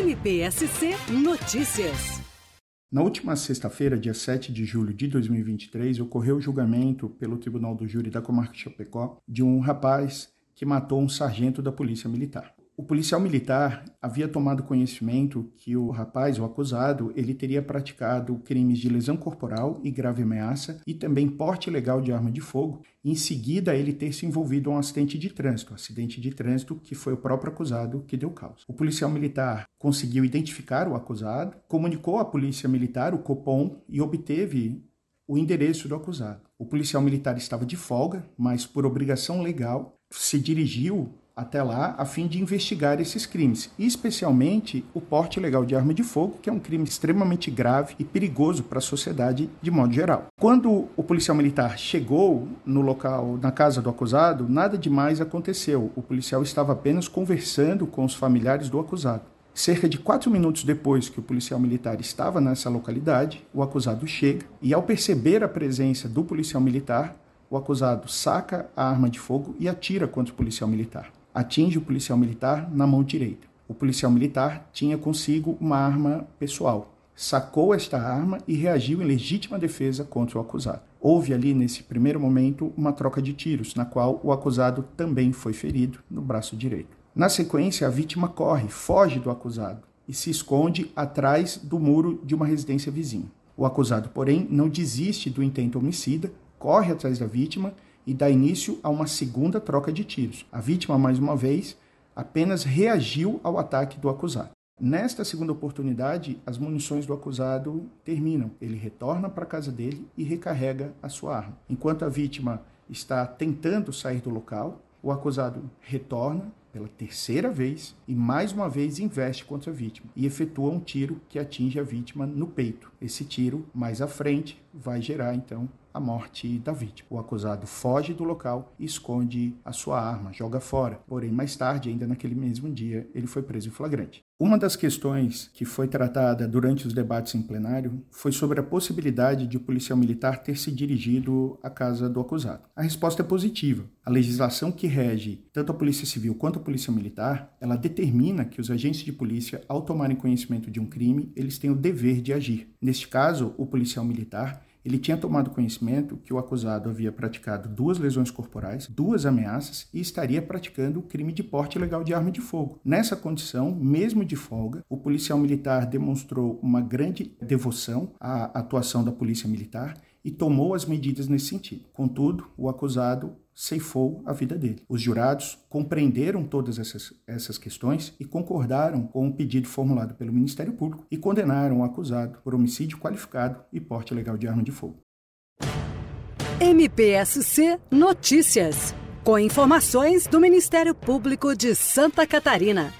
NPSC Notícias. Na última sexta-feira, dia 7 de julho de 2023, ocorreu o julgamento pelo Tribunal do Júri da Comarca Chapecó de um rapaz que matou um sargento da Polícia Militar. O policial militar havia tomado conhecimento que o rapaz, o acusado, ele teria praticado crimes de lesão corporal e grave ameaça e também porte ilegal de arma de fogo. Em seguida, ele ter se envolvido em um acidente de trânsito, acidente de trânsito que foi o próprio acusado que deu causa. O policial militar conseguiu identificar o acusado, comunicou à polícia militar, o Copom, e obteve o endereço do acusado. O policial militar estava de folga, mas por obrigação legal se dirigiu até lá a fim de investigar esses crimes, especialmente o porte ilegal de arma de fogo, que é um crime extremamente grave e perigoso para a sociedade de modo geral. Quando o policial militar chegou no local, na casa do acusado, nada demais aconteceu. O policial estava apenas conversando com os familiares do acusado. Cerca de quatro minutos depois que o policial militar estava nessa localidade, o acusado chega e, ao perceber a presença do policial militar, o acusado saca a arma de fogo e atira contra o policial militar atinge o policial militar na mão direita. O policial militar tinha consigo uma arma pessoal. Sacou esta arma e reagiu em legítima defesa contra o acusado. Houve ali, nesse primeiro momento, uma troca de tiros, na qual o acusado também foi ferido no braço direito. Na sequência, a vítima corre, foge do acusado e se esconde atrás do muro de uma residência vizinha. O acusado, porém, não desiste do intento homicida, corre atrás da vítima e dá início a uma segunda troca de tiros. A vítima, mais uma vez, apenas reagiu ao ataque do acusado. Nesta segunda oportunidade, as munições do acusado terminam. Ele retorna para a casa dele e recarrega a sua arma. Enquanto a vítima está tentando sair do local, o acusado retorna pela terceira vez e mais uma vez investe contra a vítima e efetua um tiro que atinge a vítima no peito. Esse tiro, mais à frente, vai gerar então a morte da vítima. O acusado foge do local e esconde a sua arma, joga fora. Porém, mais tarde, ainda naquele mesmo dia, ele foi preso em flagrante. Uma das questões que foi tratada durante os debates em plenário foi sobre a possibilidade de o policial militar ter se dirigido à casa do acusado. A resposta é positiva. A legislação que rege tanto a Polícia Civil quanto a Polícia Militar, ela determina que os agentes de polícia, ao tomarem conhecimento de um crime, eles têm o dever de agir. Neste caso, o policial militar ele tinha tomado conhecimento que o acusado havia praticado duas lesões corporais, duas ameaças e estaria praticando o crime de porte ilegal de arma de fogo. Nessa condição, mesmo de folga, o policial militar demonstrou uma grande devoção à atuação da polícia militar e tomou as medidas nesse sentido. Contudo, o acusado ceifou a vida dele. Os jurados compreenderam todas essas, essas questões e concordaram com o pedido formulado pelo Ministério Público e condenaram o acusado por homicídio qualificado e porte ilegal de arma de fogo. MPSC Notícias. Com informações do Ministério Público de Santa Catarina.